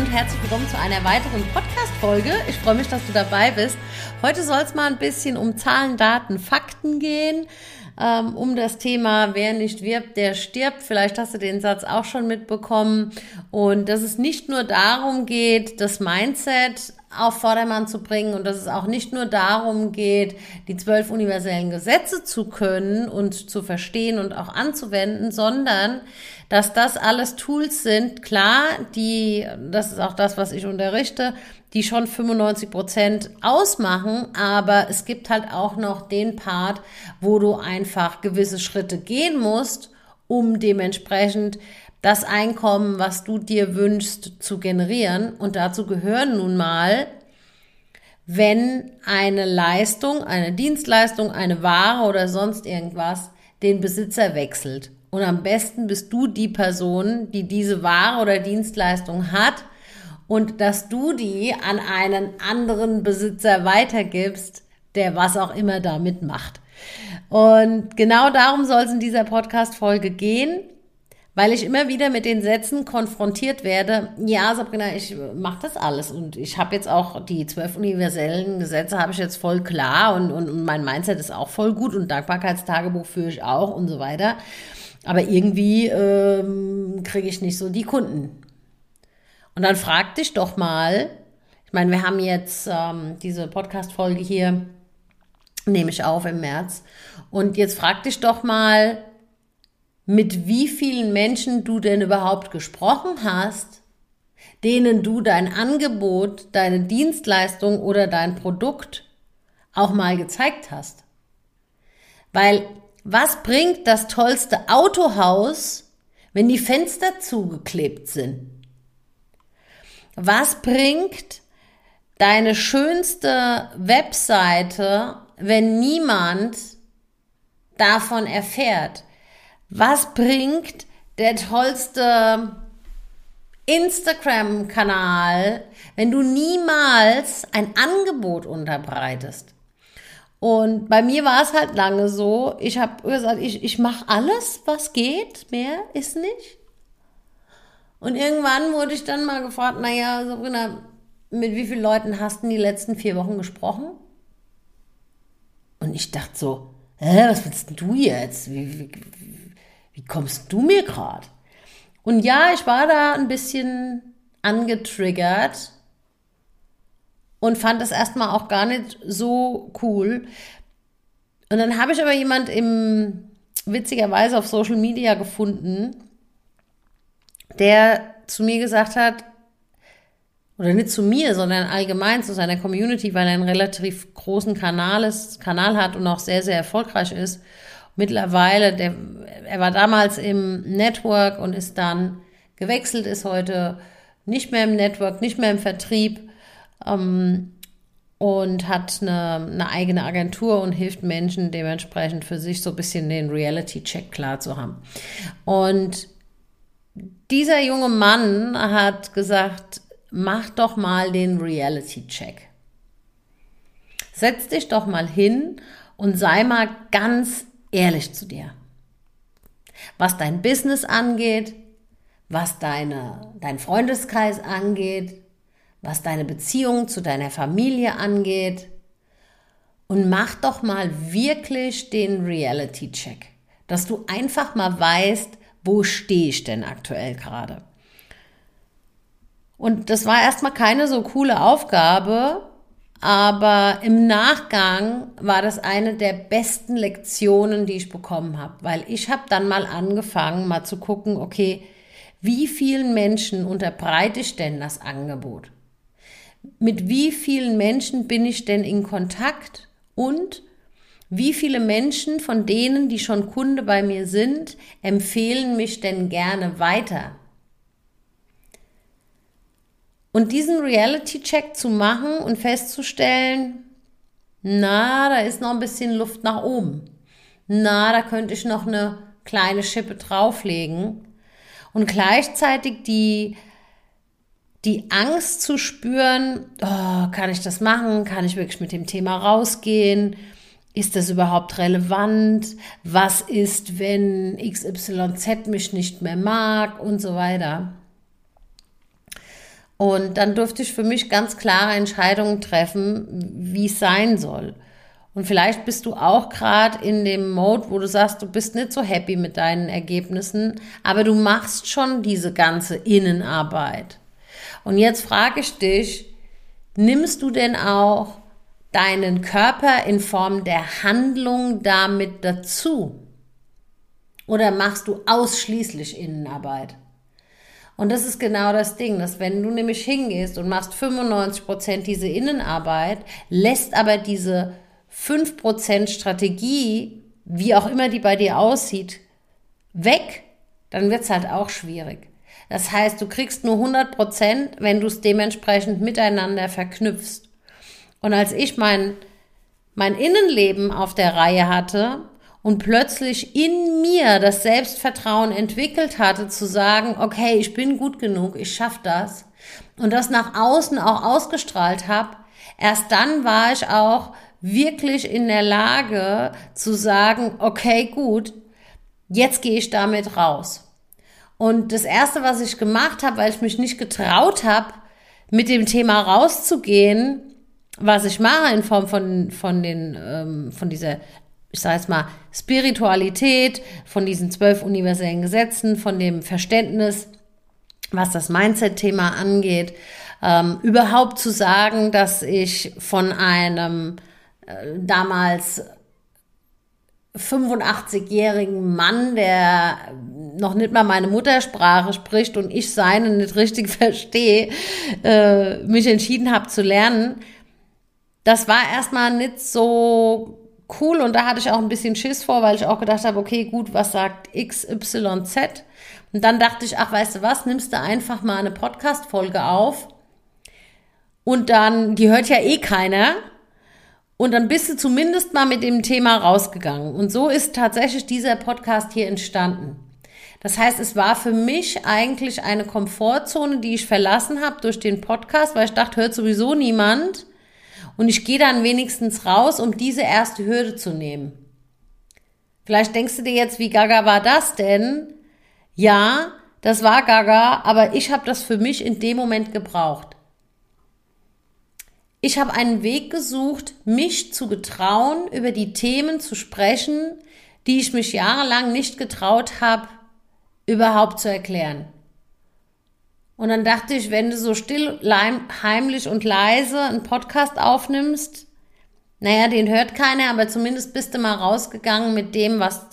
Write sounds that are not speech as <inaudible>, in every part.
und herzlich willkommen zu einer weiteren Podcast-Folge. Ich freue mich, dass du dabei bist. Heute soll es mal ein bisschen um Zahlen, Daten, Fakten gehen, ähm, um das Thema, wer nicht wirbt, der stirbt. Vielleicht hast du den Satz auch schon mitbekommen. Und dass es nicht nur darum geht, das Mindset auf Vordermann zu bringen und dass es auch nicht nur darum geht, die zwölf universellen Gesetze zu können und zu verstehen und auch anzuwenden, sondern dass das alles Tools sind, klar, die, das ist auch das, was ich unterrichte, die schon 95 Prozent ausmachen, aber es gibt halt auch noch den Part, wo du einfach gewisse Schritte gehen musst, um dementsprechend das Einkommen, was du dir wünschst, zu generieren. Und dazu gehören nun mal, wenn eine Leistung, eine Dienstleistung, eine Ware oder sonst irgendwas den Besitzer wechselt. Und am besten bist du die Person, die diese Ware oder Dienstleistung hat und dass du die an einen anderen Besitzer weitergibst, der was auch immer damit macht. Und genau darum soll es in dieser Podcast-Folge gehen, weil ich immer wieder mit den Sätzen konfrontiert werde, ja, Sabrina, ich mache das alles und ich habe jetzt auch die zwölf universellen Gesetze habe ich jetzt voll klar und, und, und mein Mindset ist auch voll gut und Dankbarkeitstagebuch führe ich auch und so weiter. Aber irgendwie ähm, kriege ich nicht so die Kunden. Und dann frag dich doch mal, ich meine, wir haben jetzt ähm, diese Podcast-Folge hier, nehme ich auf im März. Und jetzt frag dich doch mal, mit wie vielen Menschen du denn überhaupt gesprochen hast, denen du dein Angebot, deine Dienstleistung oder dein Produkt auch mal gezeigt hast. Weil was bringt das tollste Autohaus, wenn die Fenster zugeklebt sind? Was bringt deine schönste Webseite, wenn niemand davon erfährt? Was bringt der tollste Instagram-Kanal, wenn du niemals ein Angebot unterbreitest? Und bei mir war es halt lange so, ich habe gesagt, ich, ich mache alles, was geht, mehr ist nicht. Und irgendwann wurde ich dann mal gefragt, naja, Sabrina, mit wie vielen Leuten hast du die letzten vier Wochen gesprochen? Und ich dachte so, hä, was willst du jetzt? Wie, wie, wie kommst du mir gerade? Und ja, ich war da ein bisschen angetriggert und fand das erstmal auch gar nicht so cool. Und dann habe ich aber jemand im witzigerweise auf Social Media gefunden, der zu mir gesagt hat, oder nicht zu mir, sondern allgemein zu seiner Community, weil er einen relativ großen Kanal, ist, Kanal hat und auch sehr, sehr erfolgreich ist. Mittlerweile, der, er war damals im Network und ist dann gewechselt, ist heute nicht mehr im Network, nicht mehr im Vertrieb ähm, und hat eine, eine eigene Agentur und hilft Menschen dementsprechend für sich so ein bisschen den Reality-Check klar zu haben. Und dieser junge Mann hat gesagt, mach doch mal den Reality-Check. Setz dich doch mal hin und sei mal ganz ehrlich zu dir. Was dein Business angeht, was deine, dein Freundeskreis angeht, was deine Beziehung zu deiner Familie angeht. Und mach doch mal wirklich den Reality-Check, dass du einfach mal weißt, wo stehe ich denn aktuell gerade? Und das war erstmal keine so coole Aufgabe, aber im Nachgang war das eine der besten Lektionen, die ich bekommen habe, weil ich habe dann mal angefangen, mal zu gucken, okay, wie vielen Menschen unterbreite ich denn das Angebot? Mit wie vielen Menschen bin ich denn in Kontakt? Und wie viele Menschen von denen, die schon Kunde bei mir sind, empfehlen mich denn gerne weiter? Und diesen Reality-Check zu machen und festzustellen, na, da ist noch ein bisschen Luft nach oben. Na, da könnte ich noch eine kleine Schippe drauflegen. Und gleichzeitig die, die Angst zu spüren, oh, kann ich das machen? Kann ich wirklich mit dem Thema rausgehen? Ist das überhaupt relevant? Was ist, wenn XYZ mich nicht mehr mag und so weiter? Und dann durfte ich für mich ganz klare Entscheidungen treffen, wie es sein soll. Und vielleicht bist du auch gerade in dem Mode, wo du sagst, du bist nicht so happy mit deinen Ergebnissen, aber du machst schon diese ganze Innenarbeit. Und jetzt frage ich dich, nimmst du denn auch deinen Körper in Form der Handlung damit dazu? Oder machst du ausschließlich Innenarbeit? Und das ist genau das Ding, dass wenn du nämlich hingehst und machst 95 Prozent diese Innenarbeit, lässt aber diese 5% Strategie, wie auch immer die bei dir aussieht, weg, dann wird es halt auch schwierig. Das heißt, du kriegst nur 100 Prozent, wenn du es dementsprechend miteinander verknüpfst. Und als ich mein, mein Innenleben auf der Reihe hatte und plötzlich in mir das Selbstvertrauen entwickelt hatte, zu sagen, okay, ich bin gut genug, ich schaffe das und das nach außen auch ausgestrahlt habe, erst dann war ich auch wirklich in der Lage zu sagen, okay, gut, jetzt gehe ich damit raus. Und das Erste, was ich gemacht habe, weil ich mich nicht getraut habe, mit dem Thema rauszugehen, was ich mache in Form von, von, den, ähm, von dieser ich sage jetzt mal, Spiritualität, von diesen zwölf universellen Gesetzen, von dem Verständnis, was das Mindset-Thema angeht, ähm, überhaupt zu sagen, dass ich von einem äh, damals 85-jährigen Mann, der noch nicht mal meine Muttersprache spricht und ich seine nicht richtig <laughs> verstehe, äh, mich entschieden habe zu lernen. Das war erstmal nicht so cool und da hatte ich auch ein bisschen Schiss vor, weil ich auch gedacht habe, okay, gut, was sagt XYZ? Und dann dachte ich, ach, weißt du was, nimmst du einfach mal eine Podcast-Folge auf und dann, die hört ja eh keiner. Und dann bist du zumindest mal mit dem Thema rausgegangen. Und so ist tatsächlich dieser Podcast hier entstanden. Das heißt, es war für mich eigentlich eine Komfortzone, die ich verlassen habe durch den Podcast, weil ich dachte, hört sowieso niemand. Und ich gehe dann wenigstens raus, um diese erste Hürde zu nehmen. Vielleicht denkst du dir jetzt, wie gaga war das denn? Ja, das war gaga, aber ich habe das für mich in dem Moment gebraucht. Ich habe einen Weg gesucht, mich zu getrauen, über die Themen zu sprechen, die ich mich jahrelang nicht getraut habe, überhaupt zu erklären. Und dann dachte ich, wenn du so still, heimlich und leise einen Podcast aufnimmst, naja, den hört keiner, aber zumindest bist du mal rausgegangen mit dem, was,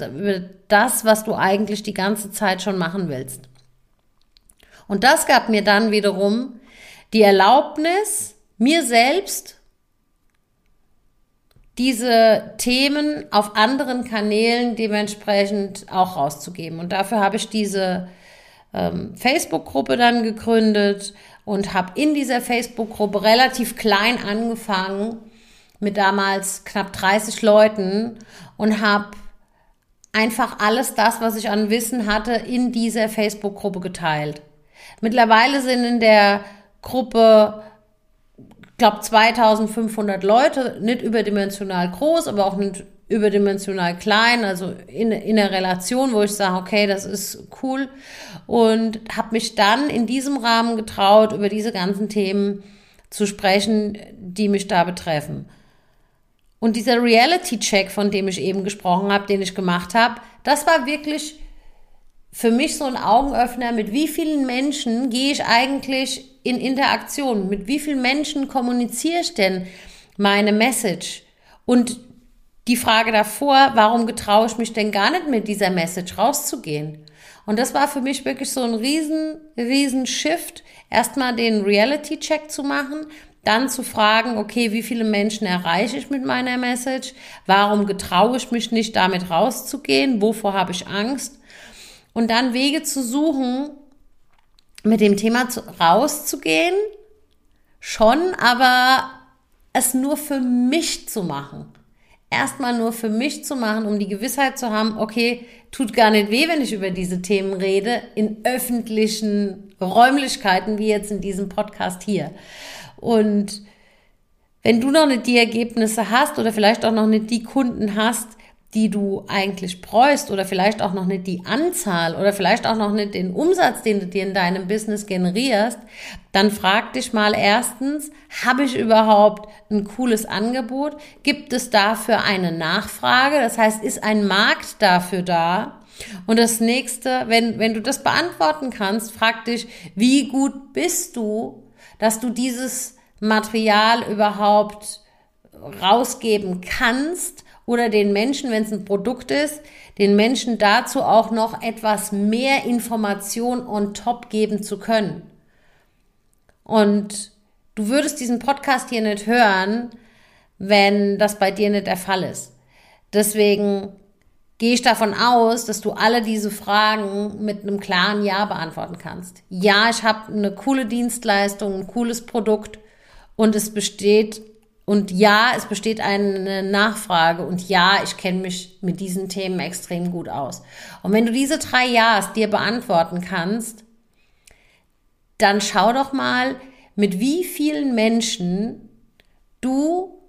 das, was du eigentlich die ganze Zeit schon machen willst. Und das gab mir dann wiederum die Erlaubnis, mir selbst diese Themen auf anderen Kanälen dementsprechend auch rauszugeben. Und dafür habe ich diese ähm, Facebook-Gruppe dann gegründet und habe in dieser Facebook-Gruppe relativ klein angefangen mit damals knapp 30 Leuten und habe einfach alles das, was ich an Wissen hatte, in dieser Facebook-Gruppe geteilt. Mittlerweile sind in der Gruppe, glaube 2500 Leute, nicht überdimensional groß, aber auch nicht überdimensional klein, also in, in der Relation, wo ich sage, okay, das ist cool und habe mich dann in diesem Rahmen getraut, über diese ganzen Themen zu sprechen, die mich da betreffen. Und dieser Reality-Check, von dem ich eben gesprochen habe, den ich gemacht habe, das war wirklich für mich so ein Augenöffner, mit wie vielen Menschen gehe ich eigentlich in Interaktion, mit wie vielen Menschen kommuniziere ich denn meine Message? Und die Frage davor, warum getraue ich mich denn gar nicht mit dieser Message rauszugehen? Und das war für mich wirklich so ein riesen, riesen Shift, erstmal den Reality-Check zu machen, dann zu fragen, okay, wie viele Menschen erreiche ich mit meiner Message? Warum getraue ich mich nicht, damit rauszugehen? Wovor habe ich Angst? Und dann Wege zu suchen, mit dem Thema zu, rauszugehen, schon, aber es nur für mich zu machen erstmal nur für mich zu machen, um die Gewissheit zu haben, okay, tut gar nicht weh, wenn ich über diese Themen rede, in öffentlichen Räumlichkeiten, wie jetzt in diesem Podcast hier. Und wenn du noch nicht die Ergebnisse hast oder vielleicht auch noch nicht die Kunden hast, die du eigentlich bräuchst oder vielleicht auch noch nicht die Anzahl oder vielleicht auch noch nicht den Umsatz, den du dir in deinem Business generierst, dann frag dich mal erstens, habe ich überhaupt ein cooles Angebot? Gibt es dafür eine Nachfrage? Das heißt, ist ein Markt dafür da? Und das nächste, wenn, wenn du das beantworten kannst, frag dich, wie gut bist du, dass du dieses Material überhaupt rausgeben kannst oder den Menschen, wenn es ein Produkt ist, den Menschen dazu auch noch etwas mehr Information on top geben zu können. Und du würdest diesen Podcast hier nicht hören, wenn das bei dir nicht der Fall ist. Deswegen gehe ich davon aus, dass du alle diese Fragen mit einem klaren Ja beantworten kannst. Ja, ich habe eine coole Dienstleistung, ein cooles Produkt und es besteht und ja, es besteht eine Nachfrage und ja, ich kenne mich mit diesen Themen extrem gut aus. Und wenn du diese drei Ja's dir beantworten kannst, dann schau doch mal, mit wie vielen Menschen du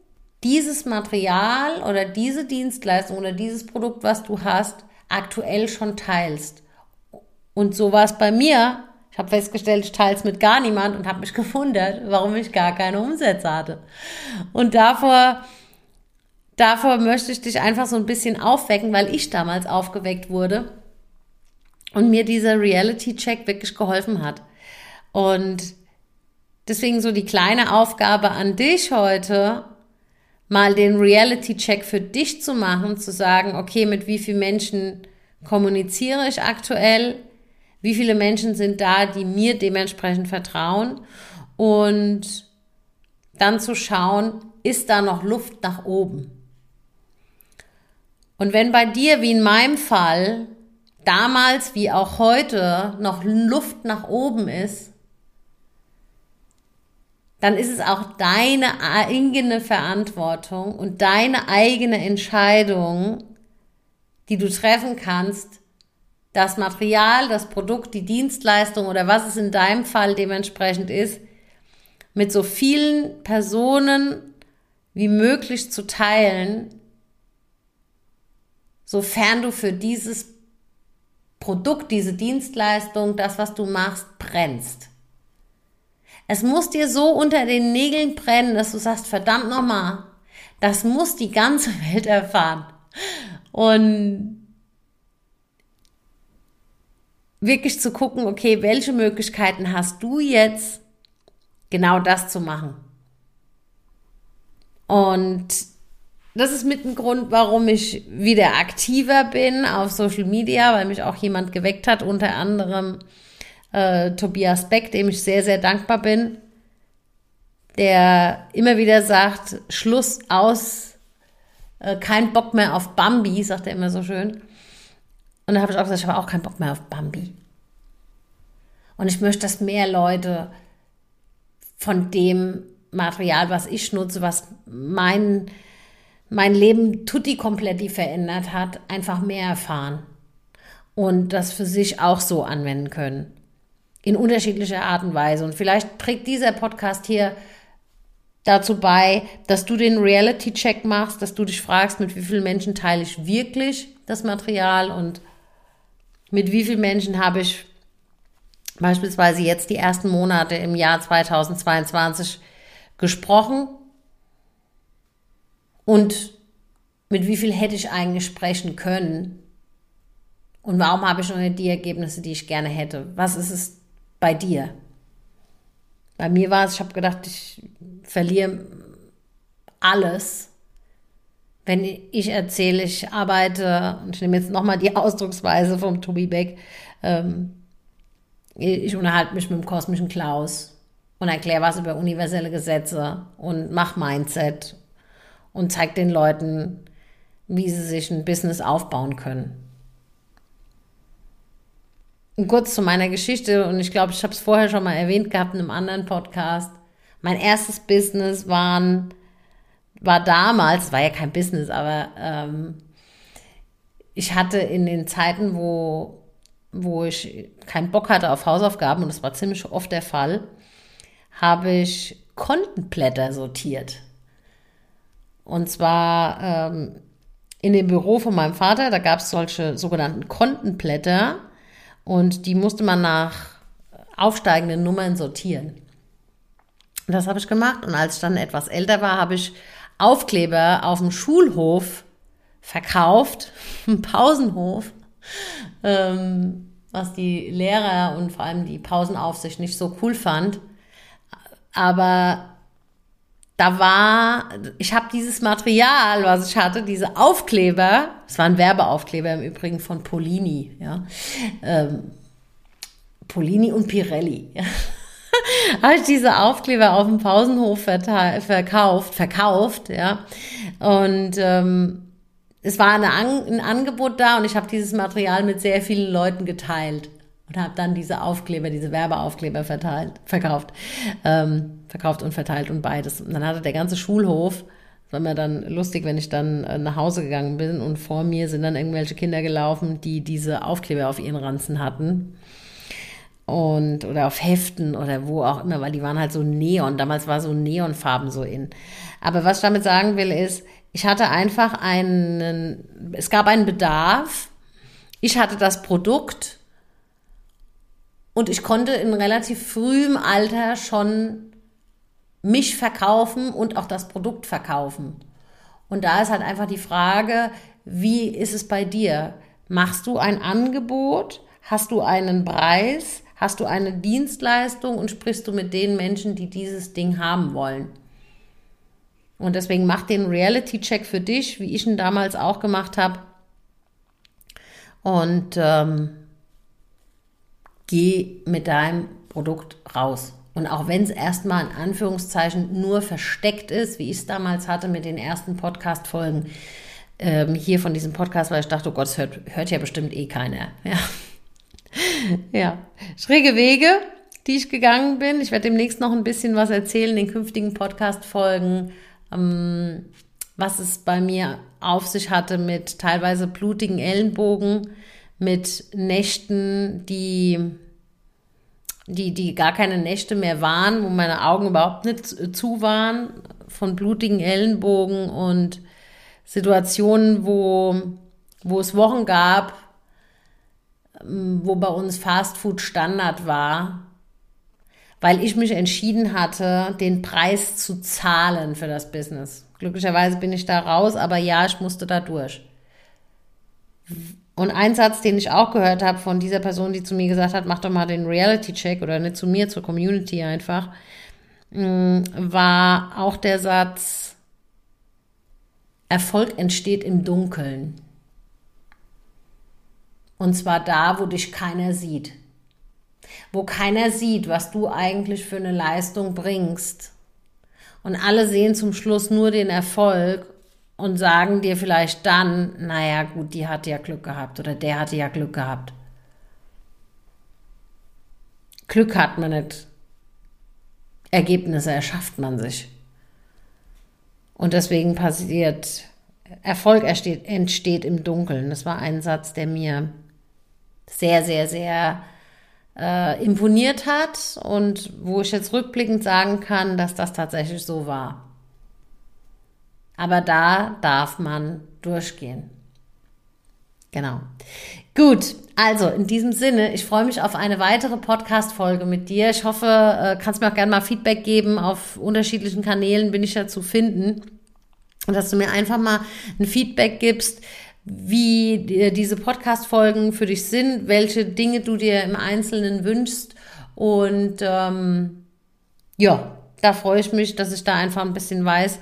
dieses Material oder diese Dienstleistung oder dieses Produkt, was du hast, aktuell schon teilst. Und so war es bei mir ich habe festgestellt, ich teile es mit gar niemand und habe mich gewundert, warum ich gar keine Umsätze hatte. Und davor, davor möchte ich dich einfach so ein bisschen aufwecken, weil ich damals aufgeweckt wurde und mir dieser Reality-Check wirklich geholfen hat. Und deswegen so die kleine Aufgabe an dich heute, mal den Reality-Check für dich zu machen, zu sagen, okay, mit wie vielen Menschen kommuniziere ich aktuell? Wie viele Menschen sind da, die mir dementsprechend vertrauen? Und dann zu schauen, ist da noch Luft nach oben? Und wenn bei dir, wie in meinem Fall, damals wie auch heute noch Luft nach oben ist, dann ist es auch deine eigene Verantwortung und deine eigene Entscheidung, die du treffen kannst, das Material, das Produkt, die Dienstleistung oder was es in deinem Fall dementsprechend ist, mit so vielen Personen wie möglich zu teilen, sofern du für dieses Produkt, diese Dienstleistung, das, was du machst, brennst. Es muss dir so unter den Nägeln brennen, dass du sagst, verdammt nochmal, das muss die ganze Welt erfahren. Und wirklich zu gucken, okay, welche Möglichkeiten hast du jetzt, genau das zu machen. Und das ist mit ein Grund, warum ich wieder aktiver bin auf Social Media, weil mich auch jemand geweckt hat, unter anderem äh, Tobias Beck, dem ich sehr, sehr dankbar bin, der immer wieder sagt, Schluss aus, äh, kein Bock mehr auf Bambi, sagt er immer so schön. Und dann habe ich auch gesagt, ich habe auch keinen Bock mehr auf Bambi. Und ich möchte, dass mehr Leute von dem Material, was ich nutze, was mein, mein Leben tutti kompletti verändert hat, einfach mehr erfahren und das für sich auch so anwenden können. In unterschiedlicher Art und Weise. Und vielleicht trägt dieser Podcast hier dazu bei, dass du den Reality-Check machst, dass du dich fragst, mit wie vielen Menschen teile ich wirklich das Material und mit wie vielen Menschen habe ich beispielsweise jetzt die ersten Monate im Jahr 2022 gesprochen und mit wie viel hätte ich eigentlich sprechen können und warum habe ich noch nicht die Ergebnisse, die ich gerne hätte? Was ist es bei dir? Bei mir war es, ich habe gedacht, ich verliere alles, wenn ich erzähle, ich arbeite, und ich nehme jetzt nochmal die <laughs> Ausdrucksweise vom Tobi Beck, ähm, ich unterhalte mich mit dem kosmischen Klaus und erkläre was über universelle Gesetze und mache Mindset und zeige den Leuten, wie sie sich ein Business aufbauen können. Und kurz zu meiner Geschichte, und ich glaube, ich habe es vorher schon mal erwähnt gehabt in einem anderen Podcast. Mein erstes Business waren, war damals, war ja kein Business, aber ähm, ich hatte in den Zeiten, wo wo ich keinen Bock hatte auf Hausaufgaben, und das war ziemlich oft der Fall, habe ich Kontenblätter sortiert. Und zwar ähm, in dem Büro von meinem Vater, da gab es solche sogenannten Kontenblätter und die musste man nach aufsteigenden Nummern sortieren. Das habe ich gemacht und als ich dann etwas älter war, habe ich Aufkleber auf dem Schulhof verkauft, <laughs> im Pausenhof, ähm, was die Lehrer und vor allem die Pausenaufsicht nicht so cool fand. Aber da war, ich habe dieses Material, was ich hatte, diese Aufkleber, es waren Werbeaufkleber im Übrigen von Polini, ja, ähm, Polini und Pirelli. <laughs> <laughs> Habe ich diese Aufkleber auf dem Pausenhof verkauft, verkauft, ja. Und ähm, es war An ein Angebot da und ich habe dieses Material mit sehr vielen Leuten geteilt und habe dann diese Aufkleber, diese Werbeaufkleber verteilt, verkauft, ähm, verkauft und verteilt und beides. Und dann hatte der ganze Schulhof, das war mir dann lustig, wenn ich dann äh, nach Hause gegangen bin und vor mir sind dann irgendwelche Kinder gelaufen, die diese Aufkleber auf ihren Ranzen hatten und oder auf Heften oder wo auch immer, weil die waren halt so Neon. Damals war so Neonfarben so in. Aber was ich damit sagen will ist, ich hatte einfach einen, es gab einen Bedarf. Ich hatte das Produkt und ich konnte in relativ frühem Alter schon mich verkaufen und auch das Produkt verkaufen. Und da ist halt einfach die Frage, wie ist es bei dir? Machst du ein Angebot? Hast du einen Preis? Hast du eine Dienstleistung und sprichst du mit den Menschen, die dieses Ding haben wollen? Und deswegen mach den Reality-Check für dich, wie ich ihn damals auch gemacht habe. Und ähm, geh mit deinem Produkt raus. Und auch wenn es erstmal in Anführungszeichen nur versteckt ist, wie ich es damals hatte mit den ersten Podcast-Folgen ähm, hier von diesem Podcast, weil ich dachte, oh Gott, hört, hört ja bestimmt eh keiner. Ja ja, schräge Wege, die ich gegangen bin. Ich werde demnächst noch ein bisschen was erzählen in den künftigen Podcast-Folgen, ähm, was es bei mir auf sich hatte mit teilweise blutigen Ellenbogen, mit Nächten, die, die, die gar keine Nächte mehr waren, wo meine Augen überhaupt nicht zu waren, von blutigen Ellenbogen und Situationen, wo, wo es Wochen gab, wo bei uns Fastfood Standard war, weil ich mich entschieden hatte, den Preis zu zahlen für das Business. Glücklicherweise bin ich da raus, aber ja, ich musste da durch. Und ein Satz, den ich auch gehört habe von dieser Person, die zu mir gesagt hat, mach doch mal den Reality-Check oder nicht zu mir, zur Community einfach, mm, war auch der Satz, Erfolg entsteht im Dunkeln. Und zwar da, wo dich keiner sieht. Wo keiner sieht, was du eigentlich für eine Leistung bringst. Und alle sehen zum Schluss nur den Erfolg und sagen dir vielleicht dann, naja gut, die hatte ja Glück gehabt oder der hatte ja Glück gehabt. Glück hat man nicht. Ergebnisse erschafft man sich. Und deswegen passiert, Erfolg entsteht, entsteht im Dunkeln. Das war ein Satz, der mir sehr, sehr, sehr äh, imponiert hat und wo ich jetzt rückblickend sagen kann, dass das tatsächlich so war. Aber da darf man durchgehen. Genau. Gut, also in diesem Sinne, ich freue mich auf eine weitere Podcast-Folge mit dir. Ich hoffe, äh, kannst mir auch gerne mal Feedback geben. Auf unterschiedlichen Kanälen bin ich ja zu finden. Und dass du mir einfach mal ein Feedback gibst, wie diese Podcast-Folgen für dich sind, welche Dinge du dir im Einzelnen wünschst. Und ähm, ja, da freue ich mich, dass ich da einfach ein bisschen weiß,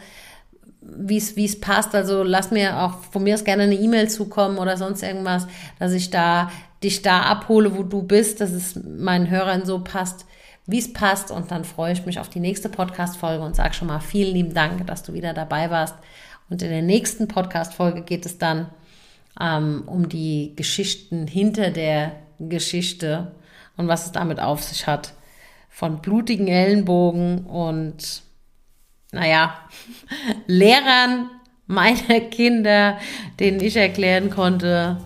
wie es wie es passt. Also lass mir auch von mir aus gerne eine E-Mail zukommen oder sonst irgendwas, dass ich da dich da abhole, wo du bist, dass es meinen Hörern so passt, wie es passt. Und dann freue ich mich auf die nächste Podcast-Folge und sage schon mal vielen lieben Dank, dass du wieder dabei warst. Und in der nächsten Podcast-Folge geht es dann ähm, um die Geschichten hinter der Geschichte und was es damit auf sich hat. Von blutigen Ellenbogen und, naja, <laughs> Lehrern meiner Kinder, denen ich erklären konnte,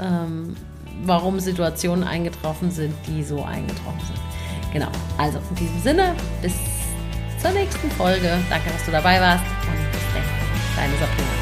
ähm, warum Situationen eingetroffen sind, die so eingetroffen sind. Genau, also in diesem Sinne, bis zur nächsten Folge. Danke, dass du dabei warst und bis dann. Deine Sabrina.